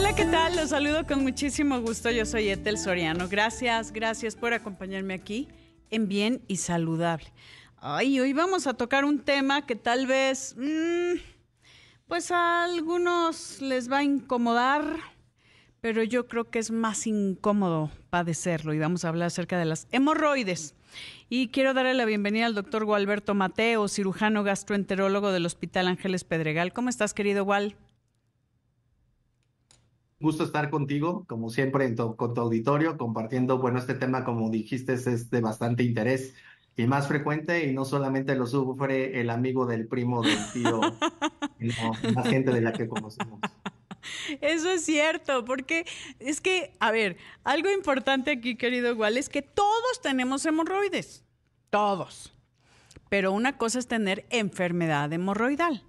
Hola, ¿qué tal? Los saludo con muchísimo gusto. Yo soy Etel Soriano. Gracias, gracias por acompañarme aquí en Bien y Saludable. Ay, hoy vamos a tocar un tema que tal vez, mm, pues a algunos les va a incomodar, pero yo creo que es más incómodo padecerlo y vamos a hablar acerca de las hemorroides. Y quiero darle la bienvenida al doctor Gualberto Mateo, cirujano gastroenterólogo del Hospital Ángeles Pedregal. ¿Cómo estás, querido Gual? Gusto estar contigo, como siempre, con tu auditorio, compartiendo, bueno, este tema, como dijiste, es de bastante interés y más frecuente y no solamente lo sufre el amigo del primo del tío, sino la gente de la que conocemos. Eso es cierto, porque es que, a ver, algo importante aquí, querido igual, es que todos tenemos hemorroides, todos. Pero una cosa es tener enfermedad hemorroidal.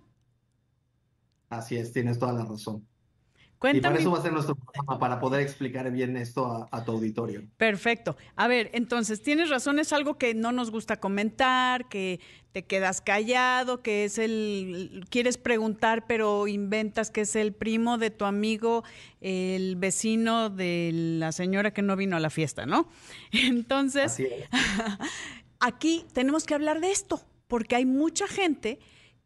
Así es, tienes toda la razón. Y para eso va a ser nuestro programa, para poder explicar bien esto a, tu auditorio. Perfecto. A ver, entonces, tienes razón, es algo que no nos gusta comentar, que te quedas callado, que es el, quieres preguntar, pero inventas que es el primo de tu amigo, el vecino de la señora que no vino a la fiesta, ¿no? Entonces, aquí tenemos que hablar de esto, porque hay mucha gente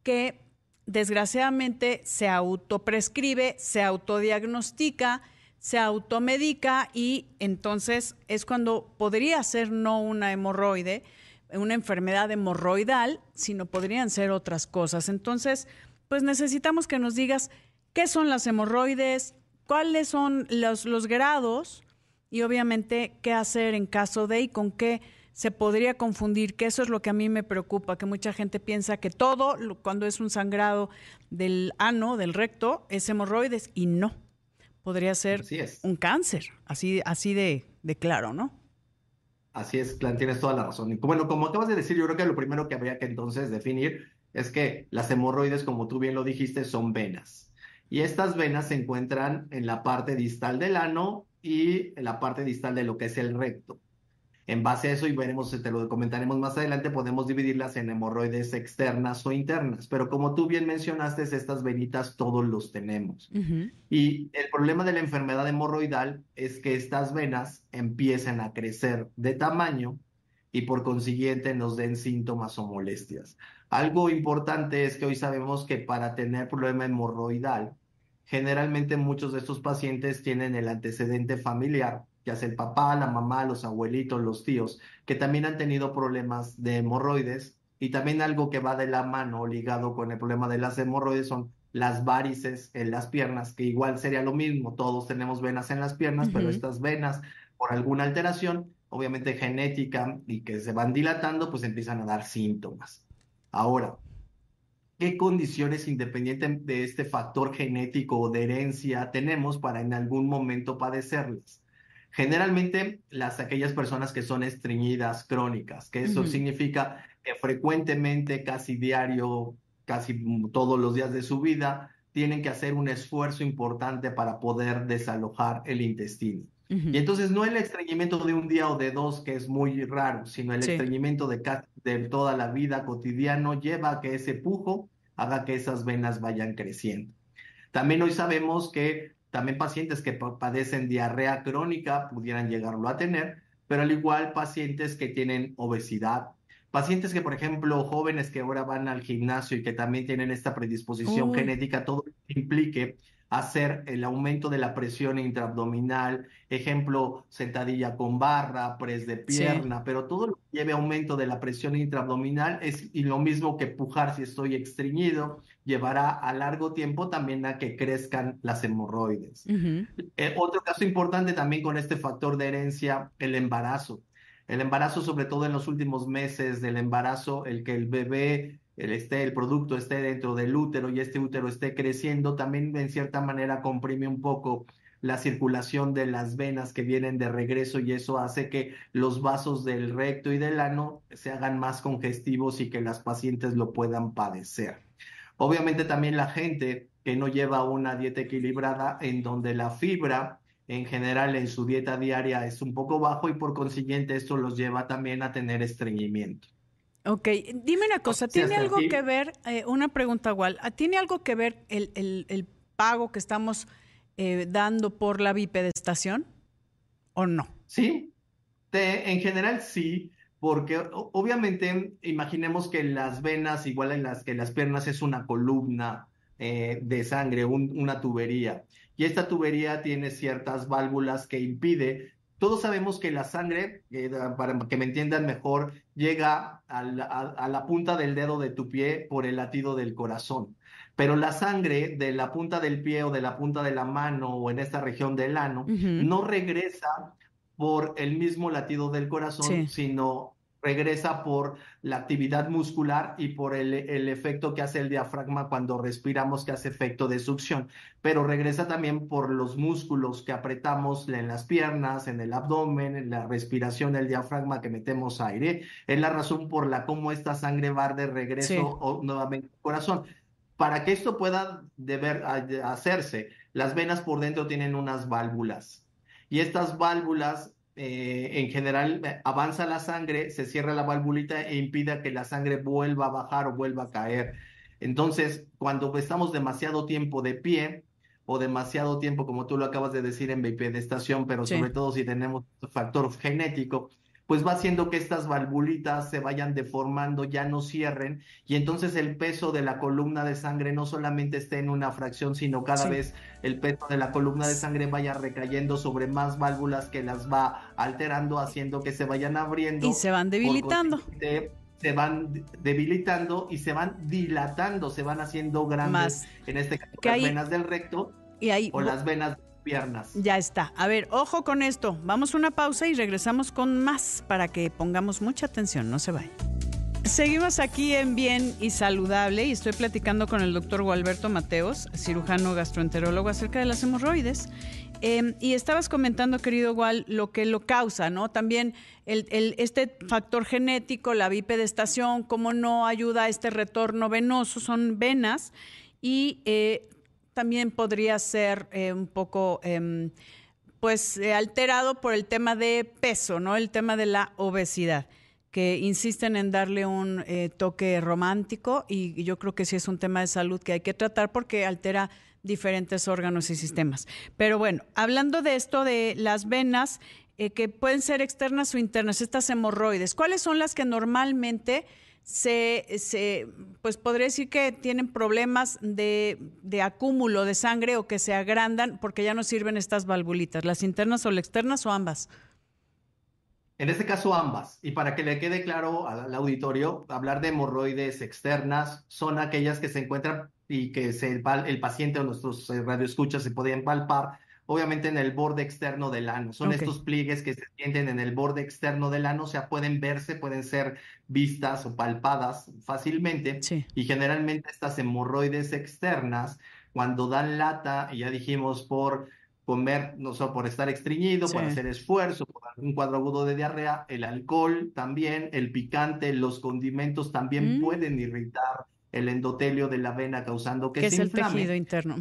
que desgraciadamente se autoprescribe, se autodiagnostica, se automedica y entonces es cuando podría ser no una hemorroide, una enfermedad hemorroidal, sino podrían ser otras cosas. Entonces, pues necesitamos que nos digas qué son las hemorroides, cuáles son los, los grados y obviamente qué hacer en caso de y con qué se podría confundir, que eso es lo que a mí me preocupa, que mucha gente piensa que todo, cuando es un sangrado del ano, del recto, es hemorroides y no. Podría ser un cáncer, así, así de, de claro, ¿no? Así es, tienes toda la razón. Y bueno, como acabas de decir, yo creo que lo primero que habría que entonces definir es que las hemorroides, como tú bien lo dijiste, son venas. Y estas venas se encuentran en la parte distal del ano y en la parte distal de lo que es el recto. En base a eso, y veremos, te lo comentaremos más adelante, podemos dividirlas en hemorroides externas o internas. Pero como tú bien mencionaste, estas venitas todos los tenemos. Y el problema de la enfermedad hemorroidal es que estas venas empiezan a crecer de tamaño y por consiguiente nos den síntomas o molestias. Algo importante es que hoy sabemos que para tener problema hemorroidal, generalmente muchos de estos pacientes tienen el antecedente familiar ya sea el papá, la mamá, los abuelitos, los tíos, que también han tenido problemas de hemorroides. Y también algo que va de la mano ligado con el problema de las hemorroides son las varices en las piernas, que igual sería lo mismo, todos tenemos venas en las piernas, pero estas venas, por alguna alteración, obviamente genética y que se van dilatando, pues empiezan a dar síntomas. Ahora, ¿qué condiciones independientes de este factor genético o de herencia tenemos para en algún momento padecerlas? Generalmente las aquellas personas que son estreñidas crónicas, que eso significa que frecuentemente, casi diario, casi todos los días de su vida, tienen que hacer un esfuerzo importante para poder desalojar el intestino. Y entonces no el estreñimiento de un día o de dos, que es muy raro, sino el estreñimiento de, de toda la vida cotidiano lleva a que ese pujo haga que esas venas vayan creciendo. También hoy sabemos que también pacientes que padecen diarrea crónica pudieran llegarlo a tener, pero al igual pacientes que tienen obesidad, pacientes que, por ejemplo, jóvenes que ahora van al gimnasio y que también tienen esta predisposición genética, todo implique hacer el aumento de la presión intraabdominal, ejemplo, sentadilla con barra, pres de pierna, pero todo lo que lleve aumento de la presión intraabdominal es y lo mismo que pujar si estoy estreñido, llevará a largo tiempo también a que crezcan las hemorroides. Eh, otro caso importante también con este factor de herencia, el embarazo. El embarazo, sobre todo en los últimos meses del embarazo, el que el bebé el, esté, el producto esté dentro del útero y este útero esté creciendo, también en cierta manera comprime un poco la circulación de las venas que vienen de regreso y eso hace que los vasos del recto y del ano se hagan más congestivos y que las pacientes lo puedan padecer. Obviamente también la gente que no lleva una dieta equilibrada en donde la fibra en general en su dieta diaria es un poco bajo y por consiguiente esto los lleva también a tener estreñimiento. Ok, dime una cosa, ¿tiene algo que ver, eh, una pregunta igual, ¿tiene algo que ver el, el, pago que estamos eh, dando por la bipedestación o no? Sí, en general sí, porque obviamente imaginemos que las venas, igual en las que las piernas, es una columna eh, de sangre, una tubería. Y esta tubería tiene ciertas válvulas que impide. Todos sabemos que la sangre, eh, para que me entiendan mejor, llega a la, punta del dedo de tu pie por el latido del corazón. Pero la sangre de la punta del pie o de la punta de la mano o en esta región del ano no regresa por el mismo latido del corazón, sino regresa por la actividad muscular y por el, el, efecto que hace el diafragma cuando respiramos, que hace efecto de succión, pero regresa también por los músculos que apretamos en las piernas, en el abdomen, en la respiración, el diafragma que metemos aire. Es la razón por la cómo esta sangre va de regreso nuevamente al corazón. Para que esto pueda deber hacerse, las venas por dentro tienen unas válvulas y estas válvulas eh, en general eh, avanza la sangre, se cierra la valvulita e impide que la sangre vuelva a bajar o vuelva a caer. Entonces, cuando estamos demasiado tiempo de pie o demasiado tiempo, como tú lo acabas de decir, en bipedestación, pero sobre todo si tenemos factor genético, pues va haciendo que estas valvulitas se vayan deformando, ya no cierren, y entonces el peso de la columna de sangre no solamente esté en una fracción, sino cada vez el peso de la columna de sangre vaya recayendo sobre más válvulas que las va alterando, haciendo que se vayan abriendo. Y se van debilitando. Se van debilitando y se van dilatando, se van haciendo grandes, en este caso las venas del recto y ahí, o las venas piernas. Ya está. A ver, ojo con esto. Vamos a una pausa y regresamos con más para que pongamos mucha atención. No se vayan. Seguimos aquí en Bien y Saludable y estoy platicando con el doctor Gualberto Mateos, cirujano gastroenterólogo, acerca de las hemorroides. Em, y estabas comentando, querido Gual, lo que lo causa, ¿no? También este factor genético, la bipedestación, cómo no ayuda a este retorno venoso, son venas. Y eh, también podría ser eh, un poco em, pues eh, alterado por el tema de peso, ¿no? El tema de la obesidad que insisten en darle un eh, toque romántico y, yo creo que sí es un tema de salud que hay que tratar porque altera diferentes órganos y sistemas. Pero bueno, hablando de esto de las venas que pueden ser externas o internas, estas hemorroides, ¿cuáles son las que normalmente se, se, pues podría decir que tienen problemas de, de, acúmulo de sangre o que se agrandan porque ya no sirven estas valvulitas, las internas o las externas o ambas. En este caso ambas. Y para que le quede claro al auditorio, hablar de hemorroides externas son aquellas que se encuentran y que se, el paciente o nuestros eh, radioescuchas se pueden palpar obviamente en el borde externo del ano. Son estos pliegues que se sienten en el borde externo del ano, o sea, pueden verse, pueden ser vistas o palpadas fácilmente. Y generalmente estas hemorroides externas, cuando dan lata, y ya dijimos por comer, no sé, por estar estreñido, por hacer esfuerzo, por algún cuadro agudo de diarrea, el alcohol también, el picante, los condimentos también mm. pueden irritar el endotelio de la vena causando que, se es el tejido interno.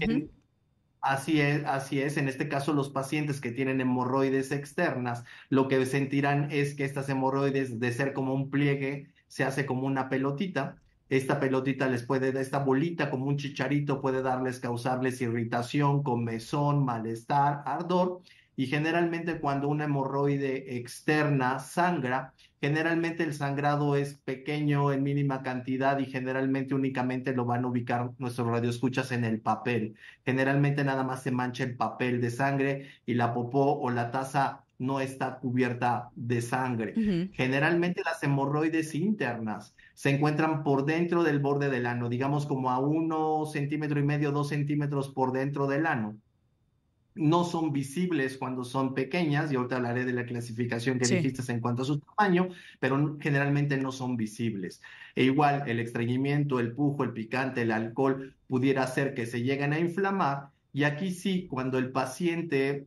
Así es, así es. En este caso, los pacientes que tienen hemorroides externas, lo que sentirán es que estas hemorroides, de ser como un pliegue, se hace como una pelotita. Esta pelotita les puede, esta bolita como un chicharito puede darles, causarles irritación, comezón, malestar, ardor y generalmente cuando una hemorroide externa sangra, generalmente el sangrado es pequeño en mínima cantidad y generalmente únicamente lo van a ubicar nuestros radioescuchas en el papel. Generalmente nada más se mancha el papel de sangre y la popó o la taza no está cubierta de sangre. Generalmente las hemorroides internas se encuentran por dentro del borde del ano, digamos como a uno centímetro y medio, dos centímetros por dentro del ano no son visibles cuando son pequeñas, y ahorita hablaré de la clasificación que dijiste en cuanto a su tamaño, pero generalmente no son visibles. E igual el estreñimiento, el pujo, el picante, el alcohol pudiera hacer que se lleguen a inflamar, y aquí sí, cuando el paciente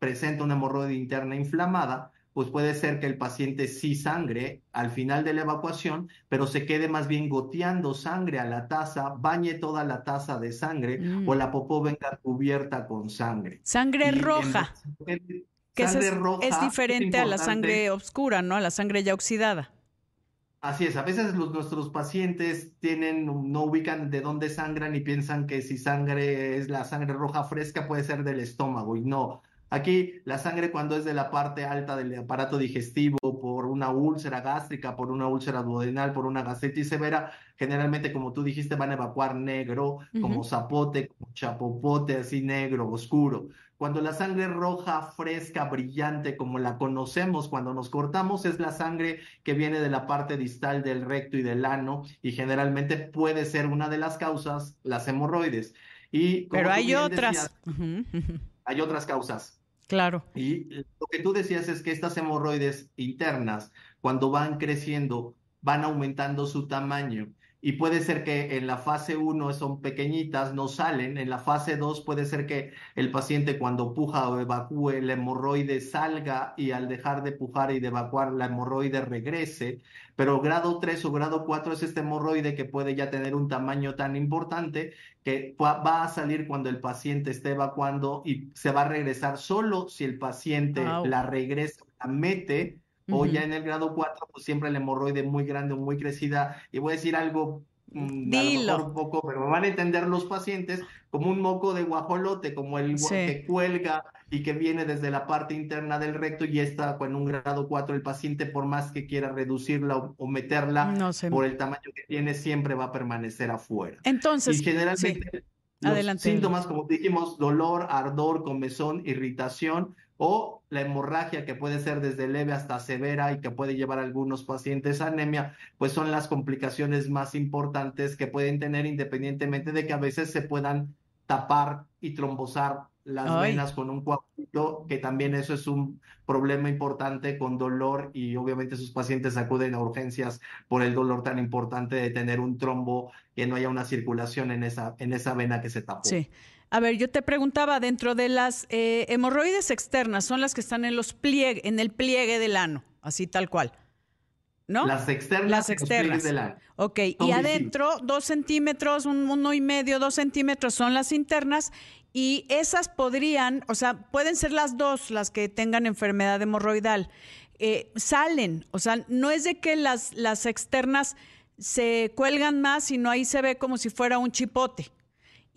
presenta una hemorroide interna inflamada, pues puede ser que el paciente sí sangre al final de la evacuación, pero se quede más bien goteando sangre a la taza, bañe toda la taza de sangre o mm. la popó venga cubierta con sangre. Sangre roja. que es, es, diferente a la sangre oscura, ¿no? A la sangre ya oxidada. Así es, a veces los, nuestros pacientes tienen, no ubican de dónde sangran y piensan que si sangre es la sangre roja fresca puede ser del estómago y no. Aquí la sangre cuando es de la parte alta del aparato digestivo por una úlcera gástrica, por una úlcera duodenal, por una gastritis severa, generalmente como tú dijiste van a evacuar negro, como zapote, como chapopote, así negro, oscuro. Cuando la sangre roja, fresca, brillante, como la conocemos cuando nos cortamos, es la sangre que viene de la parte distal del recto y del ano y generalmente puede ser una de las causas las hemorroides. Y Pero hay otras. hay otras causas. Claro. Y lo que tú decías es que estas hemorroides internas, cuando van creciendo, van aumentando su tamaño. Y puede ser que en la fase 1 son pequeñitas, no salen. En la fase 2 puede ser que el paciente cuando puja o evacúe, la hemorroide salga y al dejar de pujar y de evacuar, la hemorroide regrese. Pero grado 3 o grado 4 es este hemorroide que puede ya tener un tamaño tan importante que va a salir cuando el paciente esté evacuando y se va a regresar solo si el paciente la regresa, la mete o ya en el grado 4, pues siempre la hemorroide muy grande o muy crecida. Y voy a decir algo mm, a lo mejor un poco, pero van a entender los pacientes como un moco de guajolote, como el que cuelga y que viene desde la parte interna del recto y está en un grado 4 el paciente por más que quiera reducirla o, meterla por el tamaño que tiene siempre va a permanecer afuera. Entonces, y generalmente los síntomas como dijimos dolor, ardor, comezón, irritación o la hemorragia que puede ser desde leve hasta severa y que puede llevar a algunos pacientes a anemia, pues son las complicaciones más importantes que pueden tener independientemente de que a veces se puedan tapar y trombosar las venas con un coágulo, que también eso es un problema importante con dolor y obviamente sus pacientes acuden a urgencias por el dolor tan importante de tener un trombo, que no haya una circulación en esa, en esa vena que se tapó. Sí. A ver, yo te preguntaba, dentro de las eh, hemorroides externas, son las que están en, los pliegue, en el pliegue del ano, así tal cual. ¿No? Las externas. Las externas. Del ano. Ok, y adentro, dos centímetros, un, uno y medio, dos centímetros son las internas y esas podrían, o sea, pueden ser las dos las que tengan enfermedad hemorroidal. Eh, salen, o sea, no es de que las, las externas se cuelgan más, sino ahí se ve como si fuera un chipote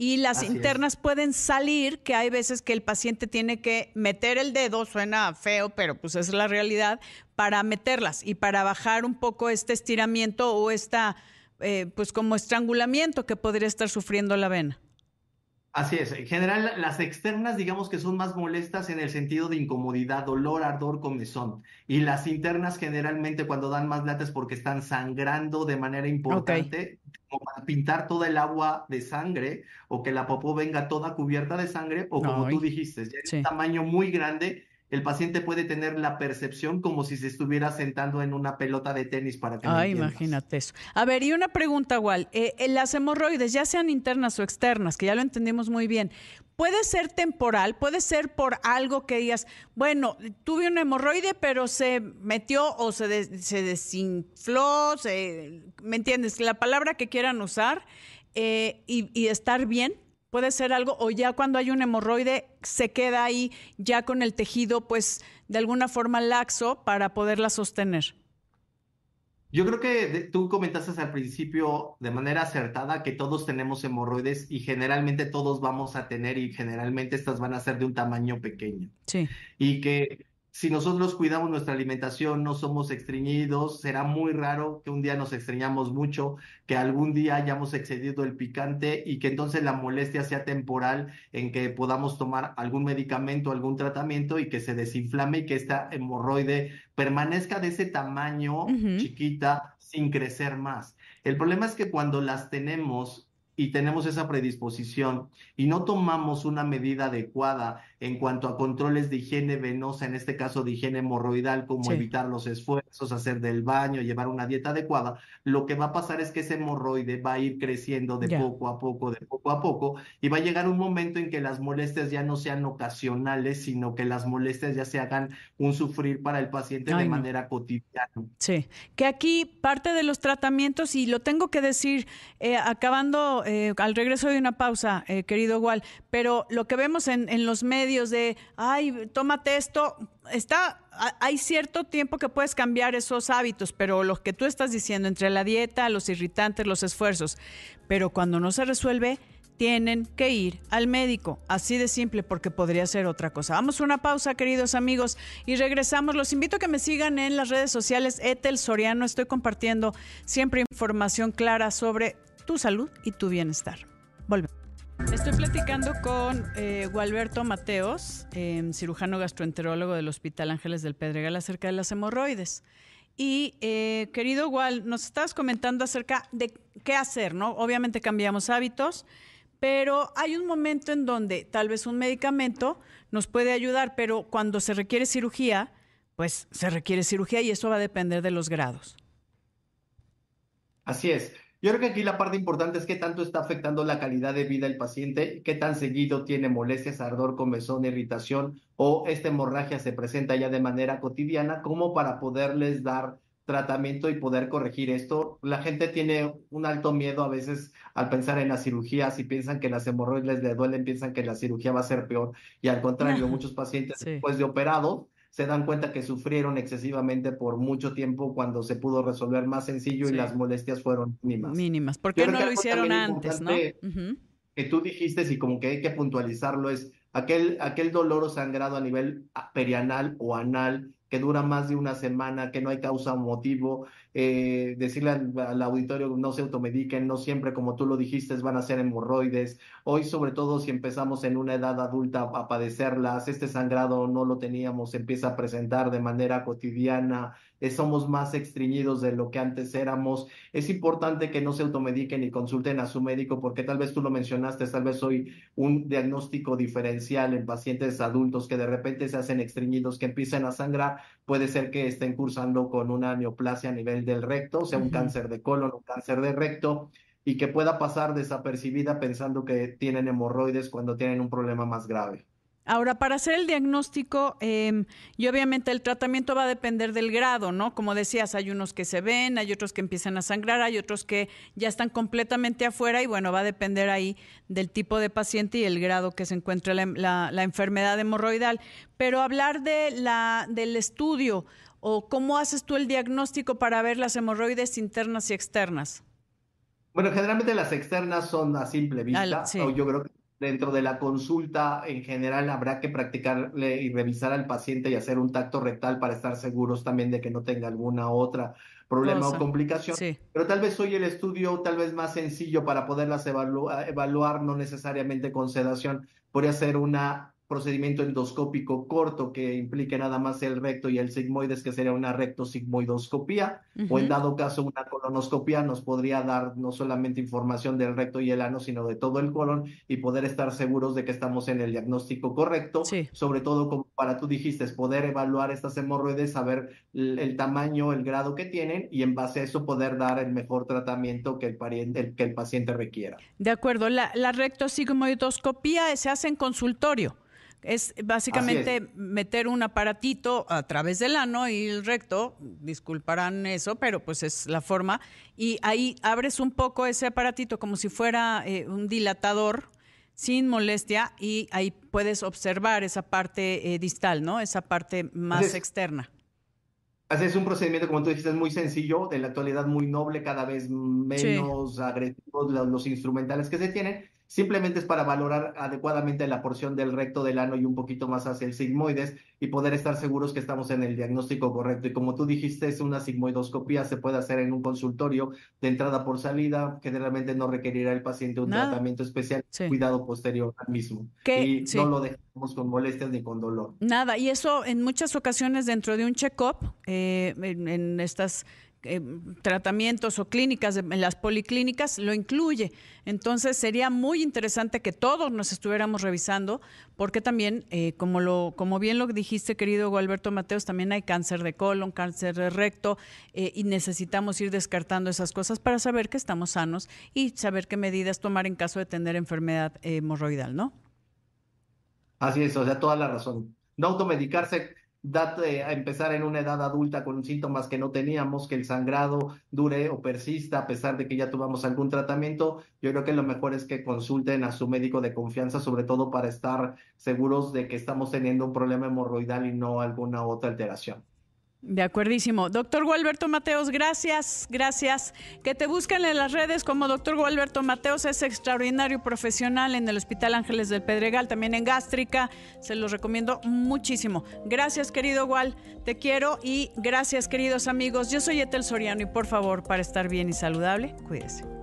y las internas pueden salir, que hay veces que el paciente tiene que meter el dedo, suena feo, pero pues es la realidad, para meterlas y para bajar un poco este estiramiento o esta, eh, pues como estrangulamiento que podría estar sufriendo la vena. Así es, en general las externas digamos que son más molestas en el sentido de incomodidad, dolor, ardor, comezón. Y las internas generalmente cuando dan más latas porque están sangrando de manera importante, como para pintar toda el agua de sangre o que la popó venga toda cubierta de sangre o como tú dijiste, ya es un tamaño muy grande el paciente puede tener la percepción como si se estuviera sentando en una pelota de tenis para que Ay, imagínate eso. A ver, y una pregunta igual. Eh, eh, las hemorroides, ya sean internas o externas, que ya lo entendimos muy bien, puede ser temporal, puede ser por algo que digas, bueno, tuve un hemorroide, pero se metió o se, se desinfló, ¿me entiendes? La palabra que quieran usar eh, y estar bien puede ser algo, o ya cuando hay un hemorroide se queda ahí ya con el tejido, pues de alguna forma laxo para poderla sostener. Yo creo que tú comentaste al principio de manera acertada que todos tenemos hemorroides y generalmente todos vamos a tener y generalmente estas van a ser de un tamaño pequeño. Sí. Y que si nosotros cuidamos nuestra alimentación, no somos estreñidos, será muy raro que un día nos extrañamos mucho, que algún día hayamos excedido el picante y que entonces la molestia sea temporal en que podamos tomar algún medicamento, algún tratamiento y que se desinflame y que esta hemorroide permanezca de ese tamaño chiquita sin crecer más. El problema es que cuando las tenemos y tenemos esa predisposición y no tomamos una medida adecuada en cuanto a controles de higiene venosa, en este caso de higiene hemorroidal, como evitar los esfuerzos, hacer del baño, llevar una dieta adecuada, lo que va a pasar es que ese hemorroide va a ir creciendo de poco a poco, de poco a poco, y va a llegar un momento en que las molestias ya no sean ocasionales, sino que las molestias ya se hagan un sufrir para el paciente de manera cotidiana. Sí, que aquí parte de los tratamientos, y lo tengo que decir, eh, acabando eh, al regreso de una pausa, eh, querido Wal, pero lo que vemos en, en, los medios de, ay, tómate esto, está, hay cierto tiempo que puedes cambiar esos hábitos, pero lo que tú estás diciendo entre la dieta, los irritantes, los esfuerzos, pero cuando no se resuelve, tienen que ir al médico. Así de simple, porque podría ser otra cosa. Vamos a una pausa, queridos amigos, y regresamos. Los invito a que me sigan en las redes sociales. Etel Soriano, estoy compartiendo siempre información clara sobre tu salud y tu bienestar. Volvemos. Estoy platicando con eh, Gualberto Mateos, em, cirujano gastroenterólogo del Hospital Ángeles del Pedregal, acerca de las hemorroides. Y eh, querido Gual, nos estabas comentando acerca de qué hacer, ¿no? Obviamente cambiamos hábitos, pero hay un momento en donde tal vez un medicamento nos puede ayudar, pero cuando se requiere cirugía, pues se requiere cirugía y eso va a depender de los grados. Así es. Yo creo que aquí la parte importante es qué tanto está afectando la calidad de vida del paciente, qué tan seguido tiene molestias, ardor, comezón, irritación o esta hemorragia se presenta ya de manera cotidiana, como para poderles dar tratamiento y poder corregir esto. La gente tiene un alto miedo a veces al pensar en la cirugía, si piensan que las hemorroides les duelen, piensan que la cirugía va a ser peor y al contrario, muchos pacientes después de operado se dan cuenta que sufrieron excesivamente por mucho tiempo cuando se pudo resolver más sencillo y las molestias fueron mínimas. Mínimas. ¿Por qué no lo hicieron antes, no? Que tú dijiste y como que hay que puntualizarlo es aquel, aquel dolor o sangrado a nivel perianal o anal que dura más de una semana, que no hay causa o motivo, eh, decirle al, auditorio no se automediquen, no siempre como tú lo dijiste van a ser hemorroides. Hoy sobre todo si empezamos en una edad adulta a padecerlas, este sangrado no lo teníamos, empieza a presentar de manera cotidiana, somos más extriñidos de lo que antes éramos. Es importante que no se automediquen y consulten a su médico porque tal vez tú lo mencionaste, tal vez hoy un diagnóstico diferencial en pacientes adultos que de repente se hacen extriñidos, que empiezan a sangrar, puede ser que estén cursando con una neoplasia a nivel del recto, o sea, un cáncer de colon, un cáncer de recto y que pueda pasar desapercibida pensando que tienen hemorroides cuando tienen un problema más grave. Ahora, para hacer el diagnóstico, em, y obviamente el tratamiento va a depender del grado, ¿no? Como decías, hay unos que se ven, hay otros que empiezan a sangrar, hay otros que ya están completamente afuera y bueno, va a depender ahí del tipo de paciente y el grado que se encuentre la, la, enfermedad hemorroidal. Pero hablar de la, del estudio o cómo haces tú el diagnóstico para ver las hemorroides internas y externas. Bueno, generalmente las externas son a simple vista, o yo creo que dentro de la consulta en general habrá que practicarle y revisar al paciente y hacer un tacto rectal para estar seguros también de que no tenga alguna otra problema o complicación. Pero tal vez hoy el estudio tal vez más sencillo para poderlas evaluar, no necesariamente con sedación, podría ser una procedimiento endoscópico corto que implique nada más el recto y el sigmoides, que sería una rectosigmoidoscopía, o en dado caso una colonoscopía nos podría dar no solamente información del recto y el ano, sino de todo el colon y poder estar seguros de que estamos en el diagnóstico correcto, sobre todo como para tú dijiste, poder evaluar estas hemorroides, saber el, tamaño, el grado que tienen y en base a eso poder dar el mejor tratamiento que el, que el paciente requiera. De acuerdo, la, la rectosigmoidoscopía se hace en consultorio. Es básicamente meter un aparatito a través del ano y el recto, disculparán eso, pero pues es la forma, y ahí abres un poco ese aparatito como si fuera eh, un dilatador sin molestia y ahí puedes observar esa parte eh, distal, ¿no? Esa parte más externa. Es un procedimiento, como tú dijiste, muy sencillo, de la actualidad muy noble, cada vez menos agresivos los instrumentales que se tienen Simplemente es para valorar adecuadamente la porción del recto del ano y un poquito más hacia el sigmoides y poder estar seguros que estamos en el diagnóstico correcto. Y como tú dijiste, es una sigmoidoscopía, se puede hacer en un consultorio de entrada por salida, generalmente no requerirá el paciente un tratamiento especial, cuidado posterior al mismo. Y no lo dejamos con molestias ni con dolor. Nada, y eso en muchas ocasiones dentro de un check-up, eh, en estas eh, tratamientos o clínicas en las policlínicas lo incluye. Entonces sería muy interesante que todos nos estuviéramos revisando, porque también, eh, como lo, como bien lo dijiste, querido Gualberto Mateos, también hay cáncer de colon, cáncer de recto, eh, y necesitamos ir descartando esas cosas para saber que estamos sanos y saber qué medidas tomar en caso de tener enfermedad hemorroidal, ¿no? Así es, o sea, toda la razón. No automedicarse date a empezar en una edad adulta con síntomas que no teníamos, que el sangrado dure o persista a pesar de que ya tuvamos algún tratamiento, yo creo que lo mejor es que consulten a su médico de confianza, sobre todo para estar seguros de que estamos teniendo un problema hemorroidal y no alguna otra alteración. De acuerdísimo. Doctor Gualberto Mateos, gracias, gracias. Que te busquen en las redes como doctor Gualberto Mateos, es extraordinario profesional en el Hospital Ángeles del Pedregal, también en gástrica. Se los recomiendo muchísimo. Gracias, querido Gual, te quiero y gracias, queridos amigos. Yo soy Etel Soriano y por favor, para estar bien y saludable, cuídese.